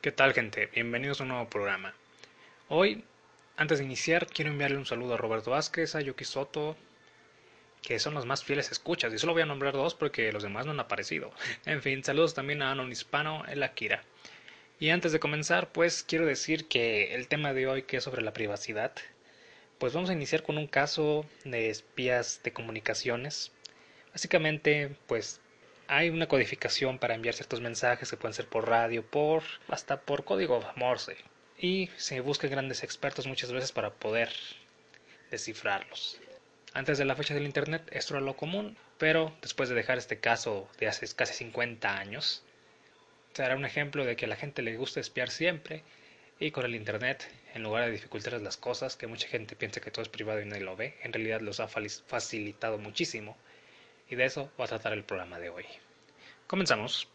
¿Qué tal gente? Bienvenidos a un nuevo programa. Hoy, antes de iniciar, quiero enviarle un saludo a Roberto Vázquez, a Yuki Soto, que son los más fieles escuchas, y solo voy a nombrar dos porque los demás no han aparecido. En fin, saludos también a Anon Hispano, el Akira. Y antes de comenzar, pues quiero decir que el tema de hoy, que es sobre la privacidad, pues vamos a iniciar con un caso de espías de comunicaciones. Básicamente, pues hay una codificación para enviar ciertos mensajes que pueden ser por radio, por hasta por código Morse. Y se buscan grandes expertos muchas veces para poder descifrarlos. Antes de la fecha del Internet esto era lo común, pero después de dejar este caso de hace casi 50 años, será un ejemplo de que a la gente le gusta espiar siempre y con el Internet, en lugar de dificultar las cosas, que mucha gente piensa que todo es privado y nadie lo ve, en realidad los ha facilitado muchísimo y de eso va a tratar el programa de hoy. Comenzamos.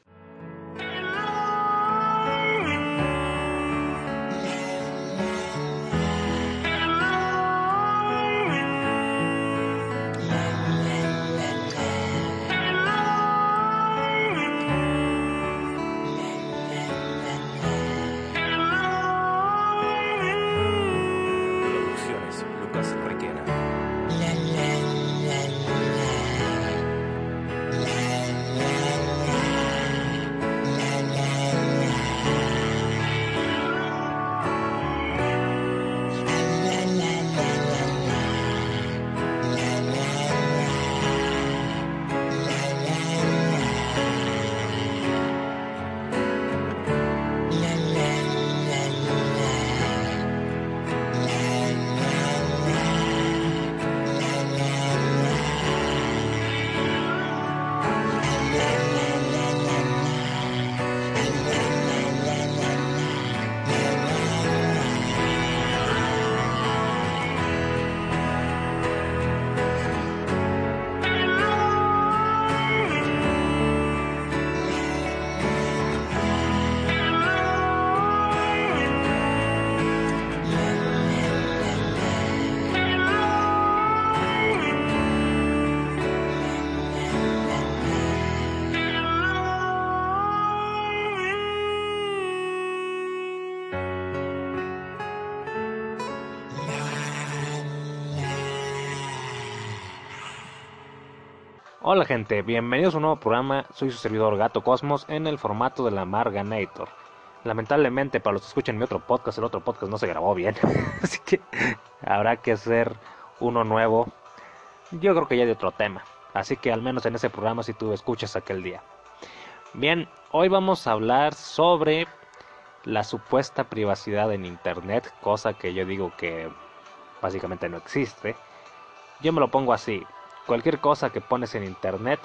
Hola gente, bienvenidos a un nuevo programa, soy su servidor Gato Cosmos en el formato de la Marganator. Lamentablemente para los que escuchan mi otro podcast, el otro podcast no se grabó bien, así que habrá que hacer uno nuevo, yo creo que ya de otro tema, así que al menos en ese programa si tú escuchas aquel día. Bien, hoy vamos a hablar sobre la supuesta privacidad en Internet, cosa que yo digo que básicamente no existe. Yo me lo pongo así, Cualquier cosa que pones en internet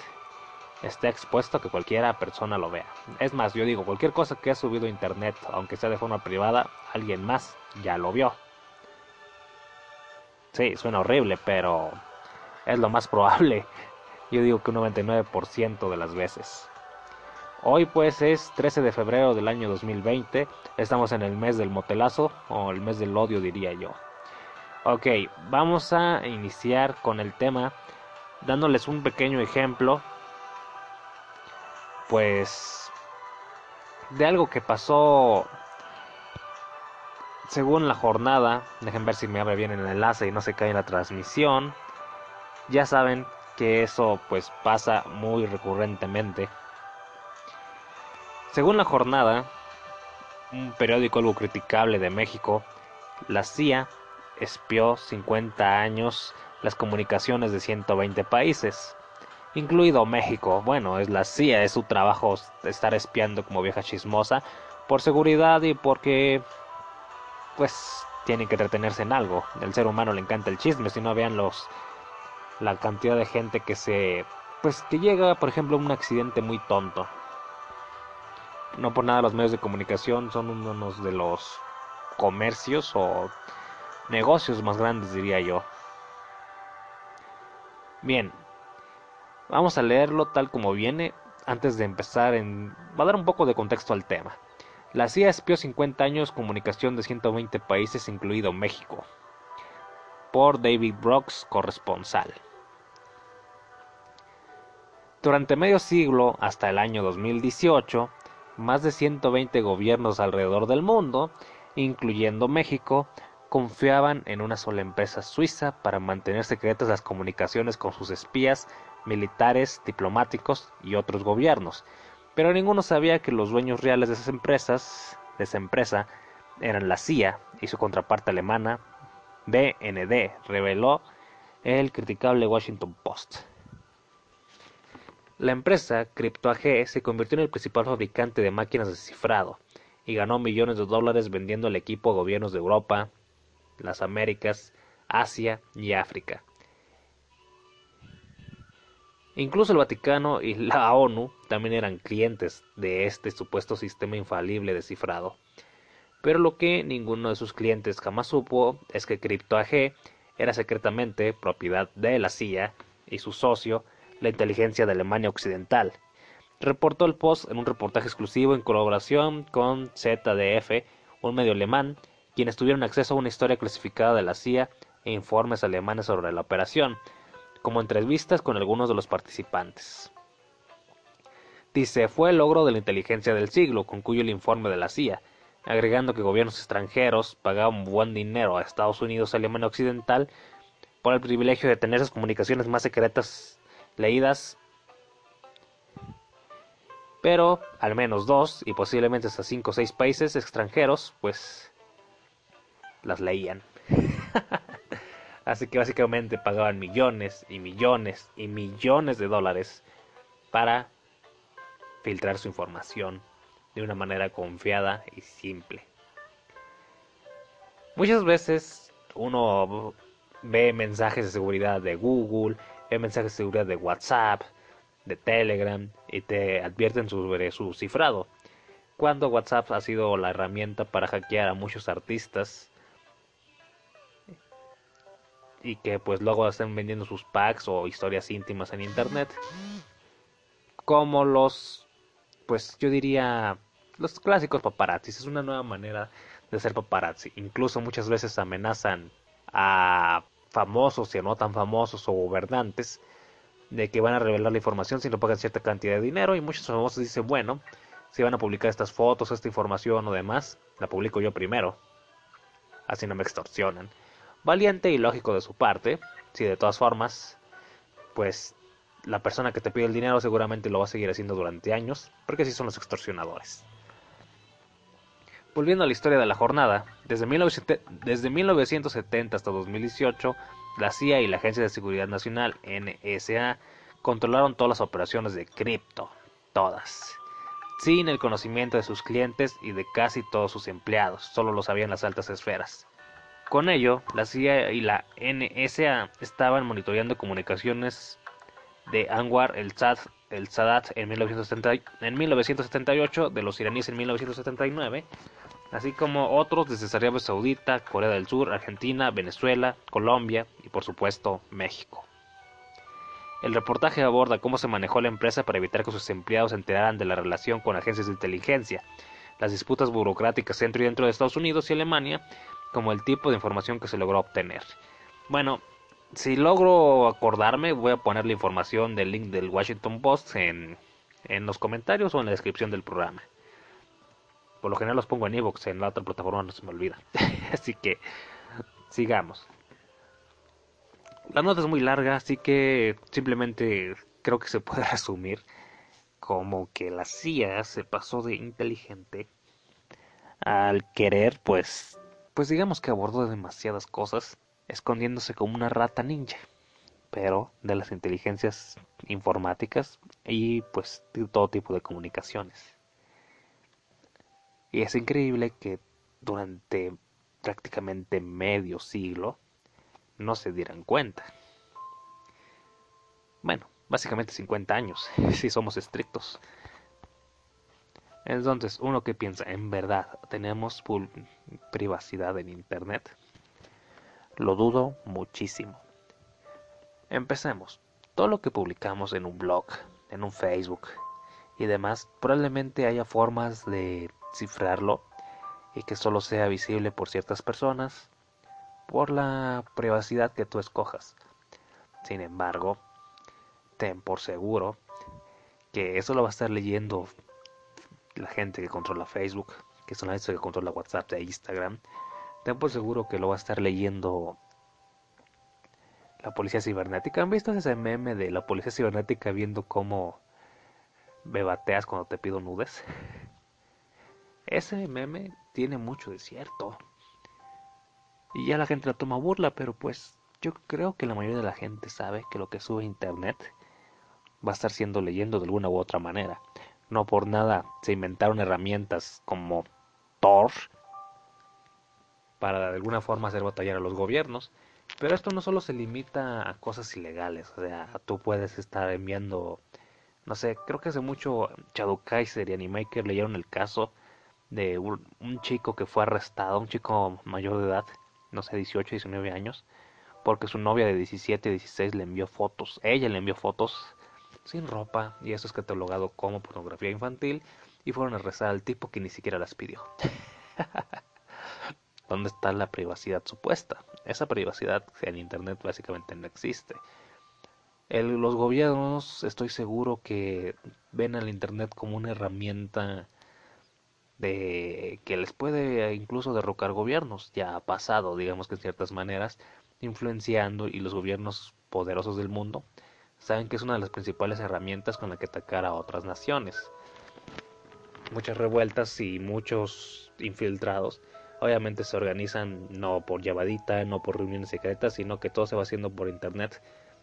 está expuesto a que cualquiera persona lo vea. Es más, yo digo, cualquier cosa que has subido a internet, aunque sea de forma privada, alguien más ya lo vio. Sí, suena horrible, pero es lo más probable. Yo digo que un 99% de las veces. Hoy pues es 13 de febrero del año 2020. Estamos en el mes del motelazo, o el mes del odio diría yo. Ok, vamos a iniciar con el tema dándoles un pequeño ejemplo, pues, de algo que pasó según la jornada. Dejen ver si me abre bien el enlace y no se cae en la transmisión. Ya saben que eso pues pasa muy recurrentemente. Según la jornada, un periódico algo criticable de México, la CIA espió 50 años las comunicaciones de 120 países, incluido México. Bueno, es la CIA, es su trabajo estar espiando como vieja chismosa por seguridad y porque pues tienen que entretenerse en algo. El ser humano le encanta el chisme, si no vean los la cantidad de gente que se pues que llega, por ejemplo, un accidente muy tonto. No por nada los medios de comunicación son unos de los comercios o negocios más grandes, diría yo. Bien, vamos a leerlo tal como viene antes de empezar en... va a dar un poco de contexto al tema. La CIA espió 50 años comunicación de 120 países, incluido México. Por David Brooks, corresponsal. Durante medio siglo, hasta el año 2018, más de 120 gobiernos alrededor del mundo, incluyendo México, confiaban en una sola empresa suiza para mantener secretas las comunicaciones con sus espías, militares, diplomáticos y otros gobiernos. Pero ninguno sabía que los dueños reales de esas empresas, de esa empresa, eran la CIA y su contraparte alemana, BND, reveló el criticable Washington Post. La empresa CryptoAG se convirtió en el principal fabricante de máquinas de cifrado y ganó millones de dólares vendiendo el equipo a gobiernos de Europa, las Américas, Asia y África. Incluso el Vaticano y la ONU también eran clientes de este supuesto sistema infalible de cifrado. Pero lo que ninguno de sus clientes jamás supo es que CryptoAG era secretamente propiedad de la CIA y su socio, la inteligencia de Alemania Occidental. Reportó el Post en un reportaje exclusivo en colaboración con ZDF, un medio alemán, quienes tuvieron acceso a una historia clasificada de la CIA e informes alemanes sobre la operación, como entrevistas con algunos de los participantes. Dice, fue el logro de la inteligencia del siglo, concluye el informe de la CIA, agregando que gobiernos extranjeros pagaban buen dinero a Estados Unidos y Alemania Occidental por el privilegio de tener esas comunicaciones más secretas leídas, pero al menos dos y posiblemente hasta cinco o seis países extranjeros, pues las leían. Así que básicamente pagaban millones y millones y millones de dólares para filtrar su información de una manera confiada y simple. Muchas veces uno ve mensajes de seguridad de Google, ve mensajes de seguridad de WhatsApp, de Telegram y te advierten sobre su cifrado. Cuando WhatsApp ha sido la herramienta para hackear a muchos artistas y que pues luego están vendiendo sus packs o historias íntimas en internet como los pues yo diría los clásicos paparazzi. Es una nueva manera de ser paparazzi. Incluso muchas veces amenazan a famosos y no tan famosos o gobernantes de que van a revelar la información si no pagan cierta cantidad de dinero y muchos famosos dicen, bueno, si van a publicar estas fotos, esta información o demás, la publico yo primero. Así no me extorsionan. Valiente y lógico de su parte, si de todas formas, pues la persona que te pide el dinero seguramente lo va a seguir haciendo durante años, porque así son los extorsionadores. Volviendo a la historia de la jornada, desde, 1970 hasta 2018, la CIA y la Agencia de Seguridad Nacional, NSA, controlaron todas las operaciones de cripto, todas, sin el conocimiento de sus clientes y de casi todos sus empleados, solo lo sabían las altas esferas. Con ello, la CIA y la NSA estaban monitoreando comunicaciones de Anwar el, Sadat en, en 1978, de los iraníes en 1979, así como otros desde Arabia Saudita, Corea del Sur, Argentina, Venezuela, Colombia y por supuesto México. El reportaje aborda cómo se manejó la empresa para evitar que sus empleados se enteraran de la relación con agencias de inteligencia, las disputas burocráticas dentro y dentro de Estados Unidos y Alemania, como el tipo de información que se logró obtener. Bueno, si logro acordarme, voy a poner la información del link del Washington Post en, en los comentarios o en la descripción del programa. Por lo general los pongo en Evox, en la otra plataforma no se me olvida. así que sigamos. La nota es muy larga, así que simplemente creo que se puede resumir como que la CIA se pasó de inteligente al querer, pues, pues digamos que abordó demasiadas cosas, escondiéndose como una rata ninja, pero de las inteligencias informáticas y pues de todo tipo de comunicaciones. Y es increíble que durante prácticamente medio siglo no se dieran cuenta. Bueno, básicamente 50 años, si somos estrictos. Entonces, uno que piensa, en verdad, ¿tenemos privacidad en Internet? Lo dudo muchísimo. Empecemos. Todo lo que publicamos en un blog, en un Facebook y demás, probablemente haya formas de cifrarlo y que solo sea visible por ciertas personas por la privacidad que tú escojas. Sin embargo, ten por seguro que eso lo va a estar leyendo la gente que controla Facebook, que son la gente que controla WhatsApp e Instagram, ten por seguro que lo va a estar leyendo la policía cibernética. ¿Han visto ese meme de la policía cibernética viendo cómo me bateas cuando te pido nudes? Ese meme tiene mucho de cierto. Y ya la gente lo toma burla, pero pues yo creo que la mayoría de la gente sabe que lo que sube a internet va a estar siendo leyendo de alguna u otra manera. No por nada se inventaron herramientas como Tor para de alguna forma hacer batallar a los gobiernos. Pero esto no solo se limita a cosas ilegales, o sea, tú puedes estar enviando, no sé, creo que hace mucho Shadow Kaiser y Animaker leyeron el caso de un, un, chico que fue arrestado, un chico mayor de edad, no sé, 18, 19 años, porque su novia de 17, 16 le envió fotos, ella le envió fotos sin ropa y eso es catalogado como pornografía infantil y fueron a arrestar al tipo que ni siquiera las pidió. ¿Dónde está la privacidad supuesta? Esa privacidad en Internet básicamente no existe. Los gobiernos, estoy seguro que ven al Internet como una herramienta de que les puede incluso derrocar gobiernos. Ya ha pasado, digamos que en ciertas maneras, influenciando y los gobiernos poderosos del mundo saben que es una de las principales herramientas con la que atacar a otras naciones. Muchas revueltas y muchos infiltrados obviamente se organizan no por llamadita, no por reuniones secretas, sino que todo se va haciendo por internet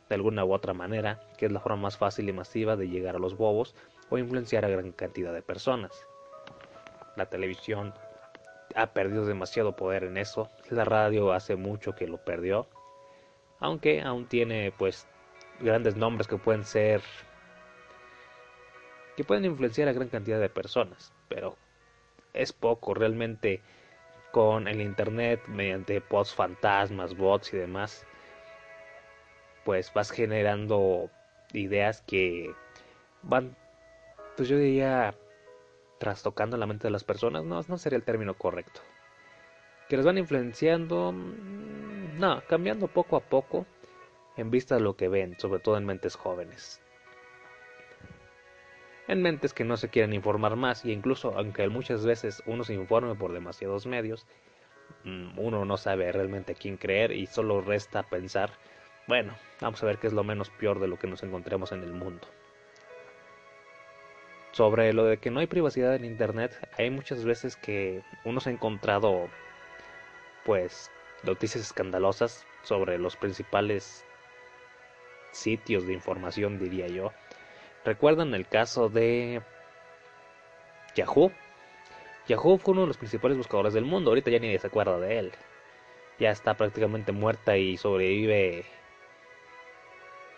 de alguna u otra manera, que es la forma más fácil y masiva de llegar a los bobos o influenciar a gran cantidad de personas. La televisión ha perdido demasiado poder en eso, la radio hace mucho que lo perdió, aunque aún tiene pues grandes nombres que pueden ser que pueden influenciar a gran cantidad de personas, pero es poco realmente con el internet mediante posts fantasmas, bots y demás, pues vas generando ideas que van, pues yo diría, trastocando la mente de las personas, no, no sería el término correcto. Que les van influenciando, mm, no, cambiando poco a poco en vista de lo que ven, sobre todo en mentes jóvenes en mentes que no se quieren informar más y incluso aunque muchas veces uno se informe por demasiados medios, mm, uno no sabe realmente a quién creer y solo resta pensar, bueno, vamos a ver qué es lo menos peor de lo que nos encontremos en el mundo. Sobre lo de que no hay privacidad en Internet, hay muchas veces que uno se ha encontrado pues noticias escandalosas sobre los principales sitios de información, diría yo, ¿Recuerdan el caso de Yahoo? Yahoo fue uno de los principales buscadores del mundo, ahorita ya ni se acuerda de él. Ya está prácticamente muerta y sobrevive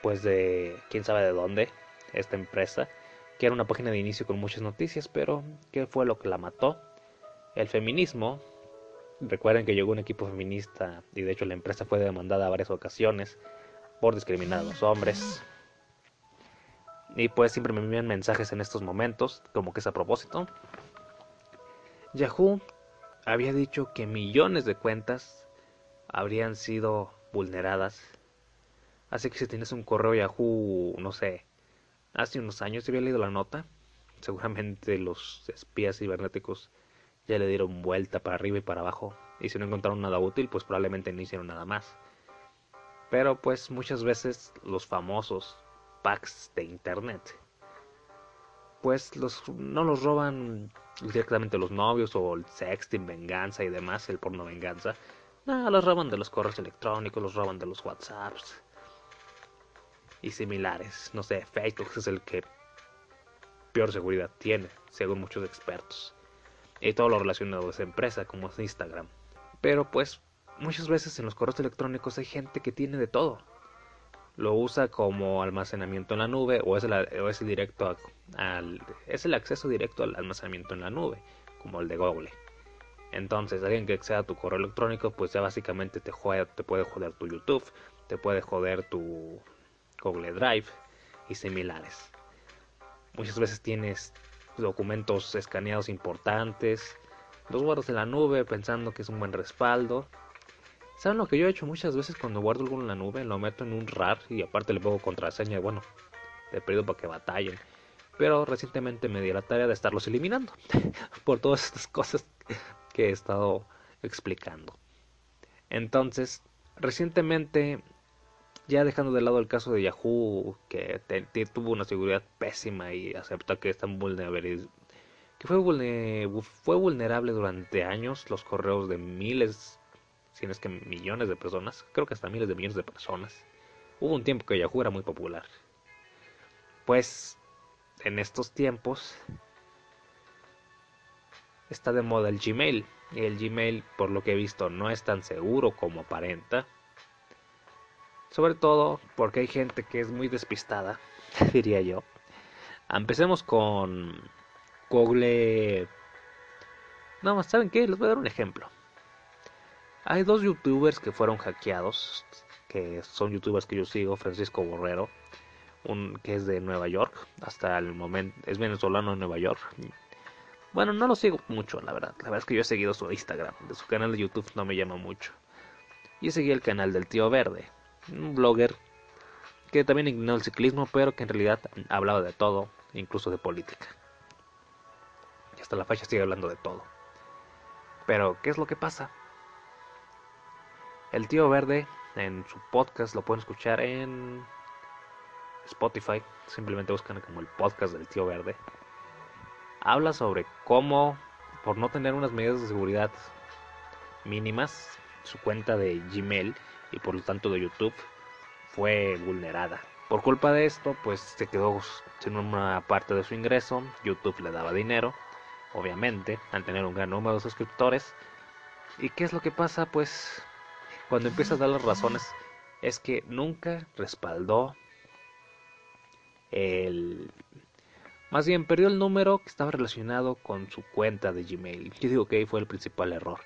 pues de quién sabe de dónde esta empresa, que era una página de inicio con muchas noticias, pero ¿qué fue lo que la mató? El feminismo. Recuerden que llegó un equipo feminista y de hecho la empresa fue demandada a varias ocasiones por discriminar a los hombres, y pues siempre me envían mensajes en estos momentos, como que es a propósito. Yahoo había dicho que millones de cuentas habrían sido vulneradas. Así que si tienes un correo Yahoo, no sé, hace unos años, había leído la nota, seguramente los espías cibernéticos ya le dieron vuelta para arriba y para abajo. Y si no encontraron nada útil, pues probablemente no hicieron nada más. Pero pues muchas veces los famosos packs de internet. Pues los, no los roban directamente los novios o el sexting, venganza y demás, el porno venganza. No, los roban de los correos electrónicos, los roban de los WhatsApps y similares. No sé, Facebook es el que peor seguridad tiene, según muchos expertos. Y todo lo relacionado a esa empresa, como es Instagram. Pero pues muchas veces en los correos electrónicos hay gente que tiene de todo. Lo usa como almacenamiento en la nube o es el, directo al es el acceso directo al almacenamiento en la nube como el de Google. Entonces alguien que acceda a tu correo electrónico pues ya básicamente te, te puede joder tu YouTube te puede joder tu Google Drive y similares. Muchas veces tienes documentos escaneados importantes los guardas en la nube pensando que es un buen respaldo ¿Saben lo que yo he hecho muchas veces cuando guardo algo en la nube? Lo meto en un RAR y aparte le pongo contraseña, bueno, de periodo para que batallen. pero recientemente me di la tarea de estarlos eliminando por todas estas cosas que he estado explicando. Entonces, recientemente, ya dejando de lado el caso de Yahoo, que tuvo una seguridad pésima y acepta que están vulnerables, que fue, fue vulnerable durante años los correos de miles, si no es que millones de personas, creo que hasta miles de millones de personas. Hubo un tiempo que Yahoo era muy popular. Pues en estos tiempos está de moda el Gmail. Y el Gmail, por lo que he visto, no es tan seguro como aparenta. Sobre todo porque hay gente que es muy despistada, diría yo. Empecemos con Google... No, ¿saben qué? Les voy a dar un ejemplo. Hay dos youtubers que fueron hackeados, que son youtubers que yo sigo, Francisco Borrero un, que es de Nueva York, hasta el momento es venezolano en Nueva York. Bueno, no lo sigo mucho, la verdad. La verdad es que yo he seguido su Instagram, de su canal de YouTube no me llama mucho. Y seguí el canal del tío Verde, un blogger que también ignoró el ciclismo, pero que en realidad hablaba de todo, incluso de política. Y hasta la fecha sigue hablando de todo. Pero, ¿qué es lo que pasa? El tío Verde en su podcast lo pueden escuchar en Spotify, simplemente buscan como el podcast del tío verde, habla sobre cómo, por no tener unas medidas de seguridad mínimas, su cuenta de Gmail y por lo tanto de YouTube fue vulnerada. Por culpa de esto, pues se quedó sin una parte de su ingreso, YouTube le daba dinero, obviamente, al tener un gran número de suscriptores. ¿Y qué es lo que pasa? Pues cuando empiezas a dar las razones, es que nunca respaldó el más bien perdió el número que estaba relacionado con su cuenta de Gmail. Yo digo que ahí fue el principal error.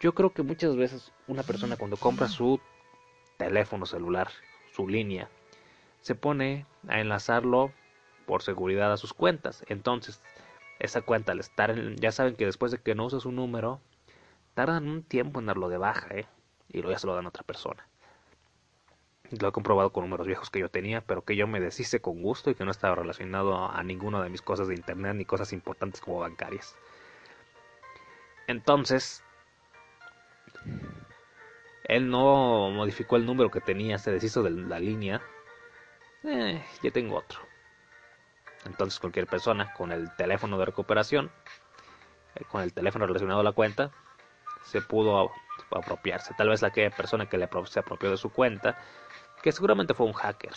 Yo creo que muchas veces una persona cuando compra su teléfono celular, su línea, se pone a enlazarlo por seguridad a sus cuentas. Entonces, esa cuenta al estar en, ya saben que después de que no usas un número, tardan un tiempo en darlo de baja, ¿eh? Y luego ya se lo dan a otra persona. Lo he comprobado con números viejos que yo tenía, pero que yo me deshice con gusto y que no estaba relacionado a, ninguna de mis cosas de internet ni cosas importantes como bancarias. Entonces, él no modificó el número que tenía, se deshizo de la línea. Eh, ya tengo otro. Entonces cualquier persona con el teléfono de recuperación, eh, con el teléfono relacionado a la cuenta, se pudo apropiarse. Tal vez la que persona que le se apropió de su cuenta que seguramente fue un hacker.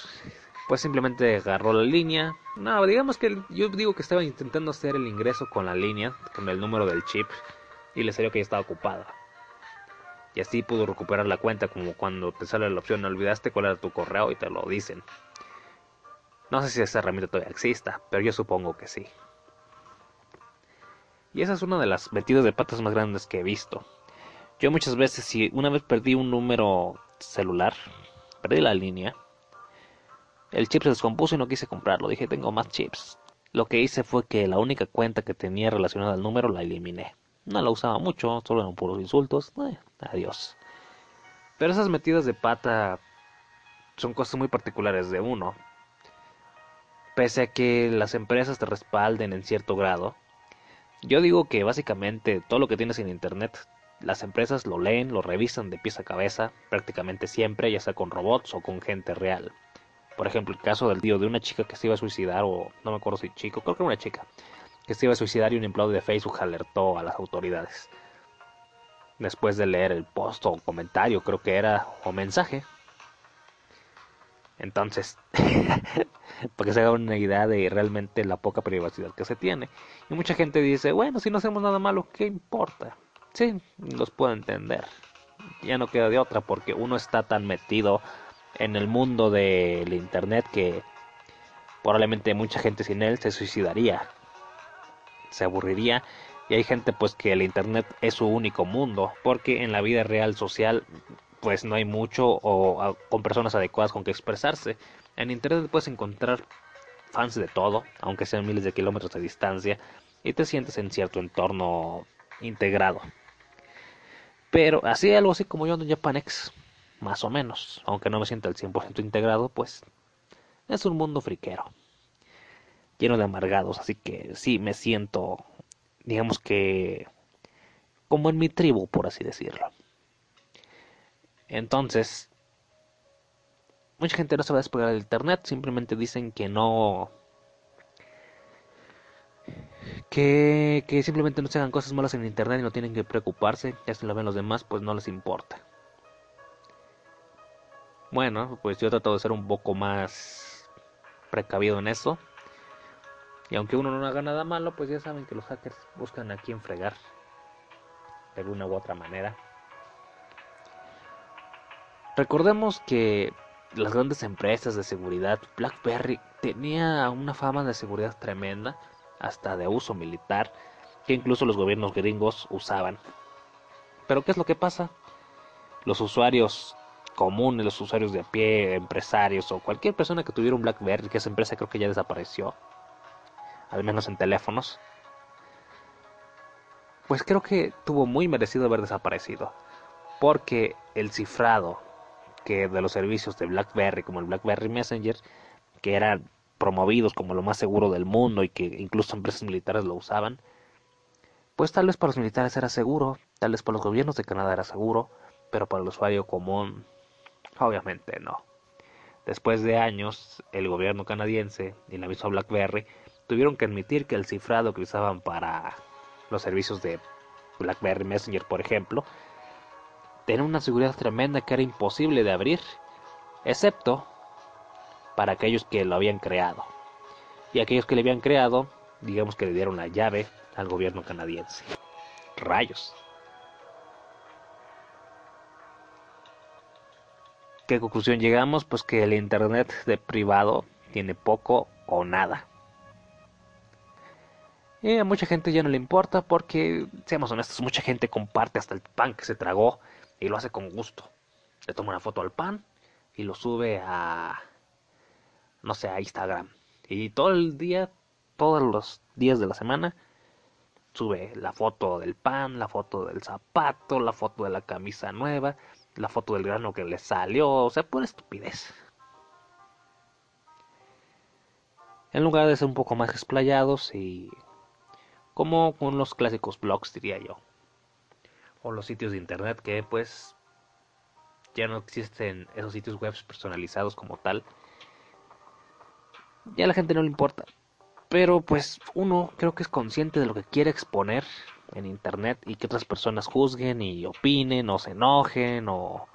Pues simplemente agarró la línea. No, digamos que yo digo que estaba intentando hacer el ingreso con la línea, con el número del chip, y le salió que ya estaba ocupada. Y así pudo recuperar la cuenta, como cuando te sale la opción, olvidaste cuál era tu correo y te lo dicen. No sé si esa herramienta todavía exista, pero yo supongo que sí. Y esa es una de las metidas de patas más grandes que he visto. Yo muchas veces, si una vez perdí un número celular, Perdí la línea. El chip se descompuso y no quise comprarlo. Dije, tengo más chips. Lo que hice fue que la única cuenta que tenía relacionada al número la eliminé. No la usaba mucho, solo eran puros insultos. Eh, adiós. Pero esas metidas de pata son cosas muy particulares de uno. Pese a que las empresas te respalden en cierto grado, yo digo que básicamente todo lo que tienes en internet las empresas lo leen, lo revisan de pies a cabeza, prácticamente siempre, ya sea con robots o con gente real. Por ejemplo, el caso del tío de una chica que se iba a suicidar, o no me acuerdo si chico, creo que era una chica, que se iba a suicidar y un empleado de Facebook alertó a las autoridades. Después de leer el post o comentario, creo que era, o mensaje. Entonces, para que se haga una idea de realmente la poca privacidad que se tiene. Y mucha gente dice, bueno, si no hacemos nada malo, ¿qué importa? Sí, los puedo entender. Ya no queda de otra porque uno está tan metido en el mundo del internet que probablemente mucha gente sin él se suicidaría. Se aburriría y hay gente pues que el internet es su único mundo porque en la vida real social pues no hay mucho o con personas adecuadas con que expresarse. En internet puedes encontrar fans de todo, aunque sean miles de kilómetros de distancia, y te sientes en cierto entorno integrado. Pero así algo así como yo en Japanex, más o menos, aunque no me sienta el 100% integrado, pues es un mundo friquero. lleno de amargados, así que sí me siento, digamos que, como en mi tribu, por así decirlo. Entonces, mucha gente no se va a despegar del internet, simplemente dicen que no que, simplemente no se hagan cosas malas en internet y no tienen que preocuparse, ya si lo ven los demás, pues no les importa. Bueno, pues yo he tratado de ser un poco más precavido en eso. Y aunque uno no haga nada malo, pues ya saben que los hackers buscan a quién fregar. De alguna u otra manera. Recordemos que las grandes empresas de seguridad, BlackBerry tenía una fama de seguridad tremenda hasta de uso militar, que incluso los gobiernos gringos usaban. Pero ¿qué es lo que pasa? Los usuarios comunes, los usuarios de a pie, empresarios o cualquier persona que tuviera un BlackBerry, que esa empresa creo que ya desapareció, al menos en teléfonos, pues creo que tuvo muy merecido haber desaparecido, porque el cifrado que de los servicios de BlackBerry, como el BlackBerry Messenger, que eran promovidos como lo más seguro del mundo y que incluso empresas militares lo usaban, pues tal vez para los militares era seguro, tal vez para los gobiernos de Canadá era seguro, pero para el usuario común, obviamente no. Después de años, el gobierno canadiense y la misma BlackBerry tuvieron que admitir que el cifrado que usaban para los servicios de BlackBerry Messenger, por ejemplo, tenía una seguridad tremenda que era imposible de abrir, excepto para aquellos que lo habían creado. Y aquellos que le habían creado, digamos que le dieron la llave al gobierno canadiense. Rayos. ¿Qué conclusión llegamos? Pues que el Internet de privado tiene poco o nada. Y a mucha gente ya no le importa porque, seamos honestos, mucha gente comparte hasta el pan que se tragó y lo hace con gusto. Le toma una foto al pan y lo sube a no sé, a Instagram. Y todo el día, todos los días de la semana, sube la foto del pan, la foto del zapato, la foto de la camisa nueva, la foto del grano que le salió, o sea, pura estupidez. En lugar de ser un poco más explayados y como con los clásicos blogs diría yo. O los sitios de internet que pues ya no existen esos sitios web personalizados como tal ya a la gente no le importa. Pero pues uno creo que es consciente de lo que quiere exponer en internet y que otras personas juzguen y opinen o se enojen o,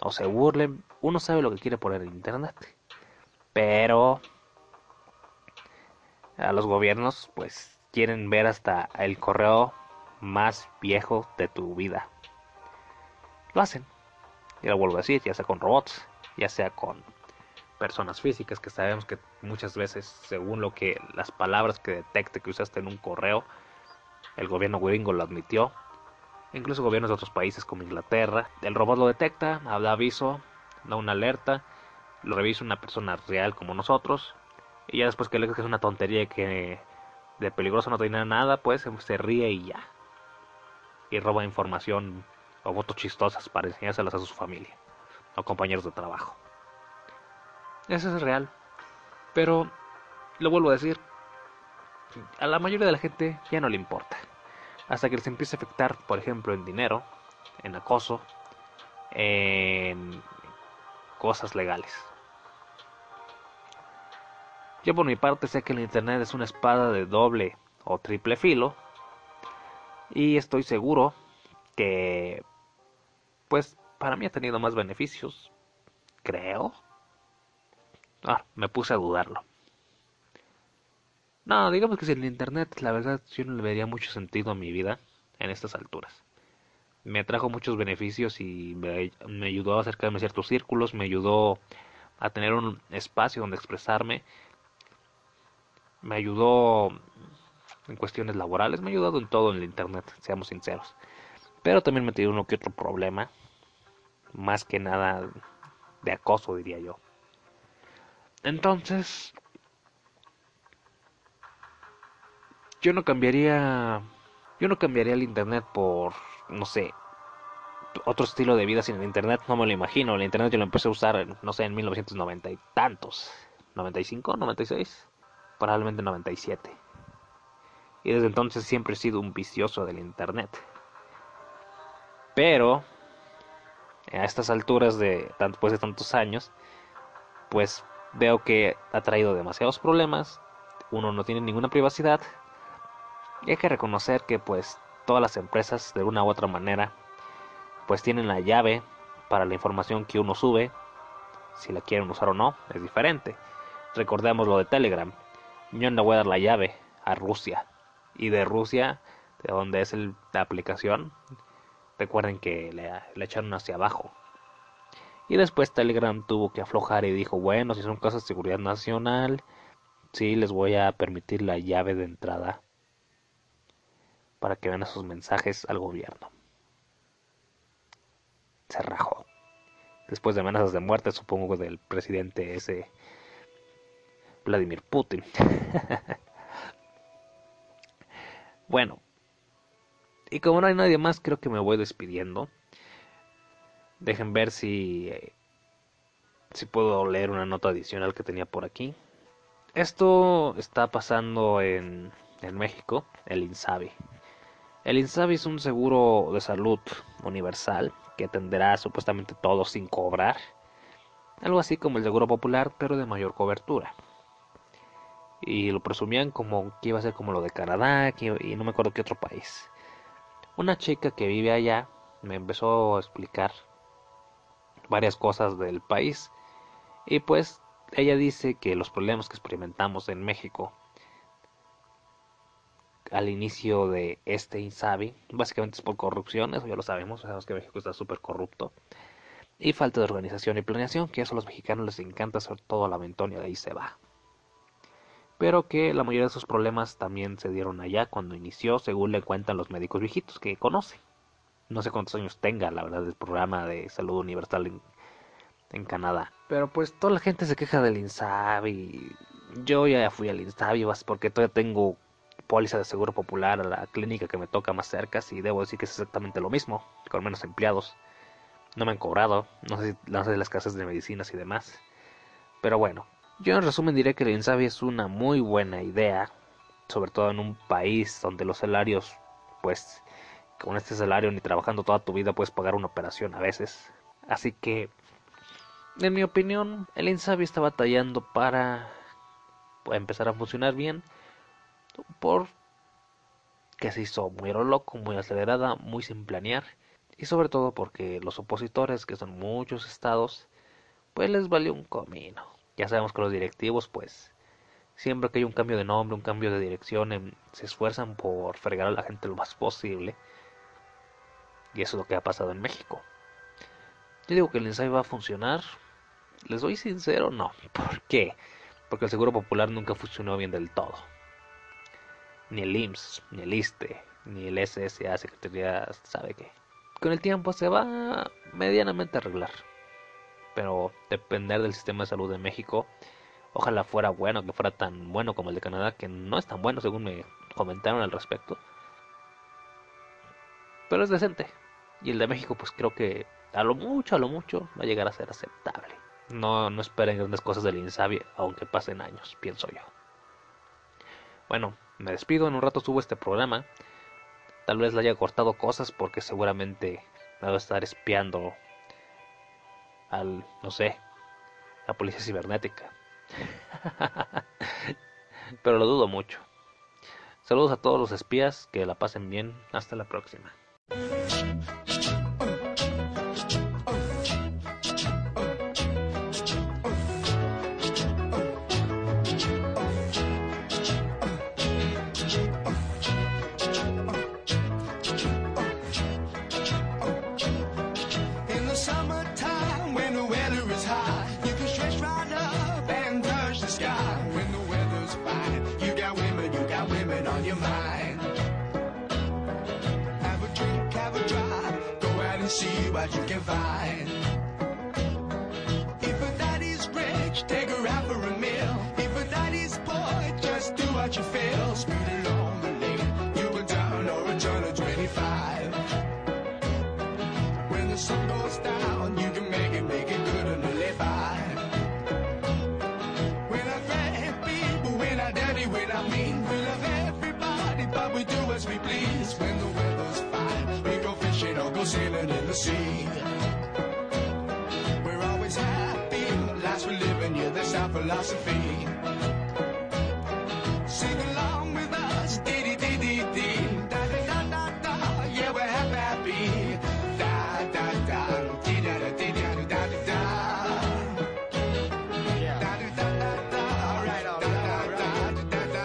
o se burlen. Uno sabe lo que quiere poner en internet. Pero a los gobiernos pues quieren ver hasta el correo más viejo de tu vida. Lo hacen. Y lo vuelvo a decir, ya sea con robots, ya sea con personas físicas que sabemos que muchas veces según lo que las palabras que detecte que usaste en un correo el gobierno gringo lo admitió. Incluso gobiernos de otros países como Inglaterra el robot lo detecta da aviso da una alerta lo revisa una persona real como nosotros y ya después que le que es una tontería que de peligroso no tiene nada pues se ríe y ya. Y roba información o fotos chistosas para enseñárselas a su familia o compañeros de trabajo eso es real. Pero, lo vuelvo a decir, a la mayoría de la gente ya no le importa. Hasta que les empiece a afectar, por ejemplo, en dinero, en acoso, en cosas legales. Yo por mi parte sé que el Internet es una espada de doble o triple filo. Y estoy seguro que, pues, para mí ha tenido más beneficios. Creo. Ah, me puse a dudarlo. No, digamos que si el internet, la verdad, yo no le vería mucho sentido a mi vida en estas alturas. Me trajo muchos beneficios y me, me ayudó a acercarme a ciertos círculos, me ayudó a tener un espacio donde expresarme, me ayudó en cuestiones laborales, me ha ayudado en todo en el internet, seamos sinceros. Pero también me dio uno que otro problema, más que nada de acoso, diría yo. Entonces, yo no cambiaría, yo no cambiaría el internet por, no sé, otro estilo de vida sin el internet, no me lo imagino. El internet yo lo empecé a usar, no sé, en 1990 y tantos, 95, 96, probablemente 97. Y desde entonces siempre he sido un vicioso del Internet. Pero, a estas alturas de después de tantos años, pues veo que ha traído demasiados problemas. Uno no tiene ninguna privacidad. Y hay que reconocer que pues todas las empresas de una u otra manera pues tienen la llave para la información que uno sube. Si la quieren usar o no, es diferente. Recordemos lo de Telegram. Yo no voy a dar la llave a Rusia. Y de Rusia, de donde es la aplicación, recuerden que le echaron hacia abajo. Y después Telegram tuvo que aflojar y dijo, bueno, si son cosas de seguridad nacional, sí les voy a permitir la llave de entrada para que vean esos mensajes al gobierno. Se rajó. Después de amenazas de muerte, supongo, del presidente ese Vladimir Putin. bueno. Y como no hay nadie más, creo que me voy despidiendo. Dejen ver si si puedo leer una nota adicional que tenía por aquí. Esto está pasando en, en México, el INSABI. El INSABI es un seguro de salud universal que atenderá supuestamente todo sin cobrar. Algo así como el seguro popular, pero de mayor cobertura. Y lo presumían como que iba a ser como lo de Canadá y no me acuerdo qué otro país. Una chica que vive allá me empezó a explicar varias cosas del país. Y pues ella dice que los problemas que experimentamos en México al inicio de este Insabi, básicamente es por corrupción, eso ya lo sabemos, sabemos que México está súper corrupto, y falta de organización y planeación, que eso a los mexicanos les encanta hacer todo la mentón y de ahí se va. Pero que la mayoría de esos problemas también se dieron allá cuando inició, según le cuentan los médicos viejitos que conoce no sé cuántos años tenga, la verdad, el programa de salud universal en, en Canadá. Pero pues toda la gente se queja del INSABI. Yo ya fui al INSABI porque todavía tengo póliza de seguro popular a la clínica que me toca más cerca y debo decir que es exactamente lo mismo, con menos empleados. No me han cobrado, no sé, no sé las casas de medicinas y demás. Pero bueno, yo en resumen diré que el INSABI es una muy buena idea, sobre todo en un país donde los salarios pues con este salario ni trabajando toda tu vida puedes pagar una operación a veces. Así que, en mi opinión, el Insabi está batallando para empezar a funcionar bien. Por que se hizo muy loco, muy acelerada, muy sin planear. Y sobre todo porque los opositores, que son muchos estados, pues les valió un comino. Ya sabemos que los directivos, pues, siempre que hay un cambio de nombre, un cambio de dirección, em, se esfuerzan por fregar a la gente lo más posible. Y eso es lo que ha pasado en México. Yo digo que el ensayo va a funcionar. Les doy sincero, no. ¿Por qué? Porque el Seguro Popular nunca funcionó bien del todo. Ni el IMSS, ni el ISTE, ni el SSA, Secretaría, sabe qué. Con el tiempo se va medianamente a arreglar. Pero depender del sistema de salud de México, ojalá fuera bueno, que fuera tan bueno como el de Canadá, que no es tan bueno según me comentaron al respecto. Pero es decente. Y el de México, pues creo que a lo mucho, a lo mucho, va a llegar a ser aceptable. No, no esperen grandes cosas del Insabi, aunque pasen años, pienso yo. Bueno, me despido, en un rato subo este programa. Tal vez le haya cortado cosas porque seguramente me va a estar espiando al, no sé, la policía cibernética. Pero lo dudo mucho. Saludos a todos los espías, que la pasen bien, hasta la próxima. on your mind. Have a drink, have a drive, go out and see what you can find. If a night is rich, take her out for a meal. If a night is poor, just do what you feel. Sweet as we please. When the weather's fine, we go fishing or go sailing in the sea. We're always happy, lives we live in, yeah, that's our philosophy. Sing along with us, dee dee dee dee dee, da da da da da, yeah, we're happy, happy. Da da da, dee da da dee da da da da. Da da da da da, all right, all right, all right, da da da.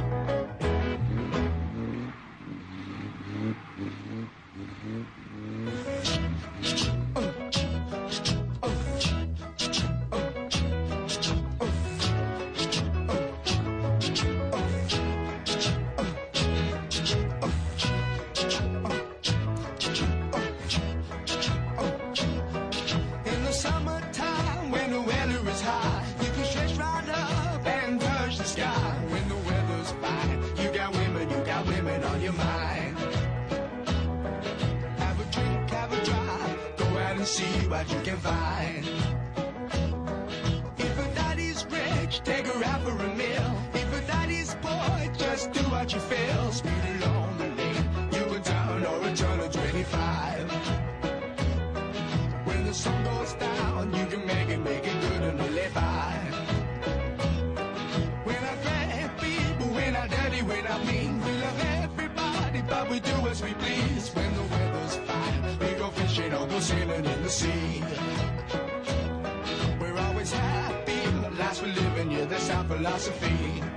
Find. If a daddy's rich, take her out for a meal. If a daddy's poor, just do what you feel. Speed along the lane, you can turn or a turn of 25. When the sun goes down, you can make it, make it good and live by. We're not bad people, we're not dirty, we're not mean. We love everybody, but we do as we please. When the weather's fine, we go fishing or go sailing in the sea. Philosophy.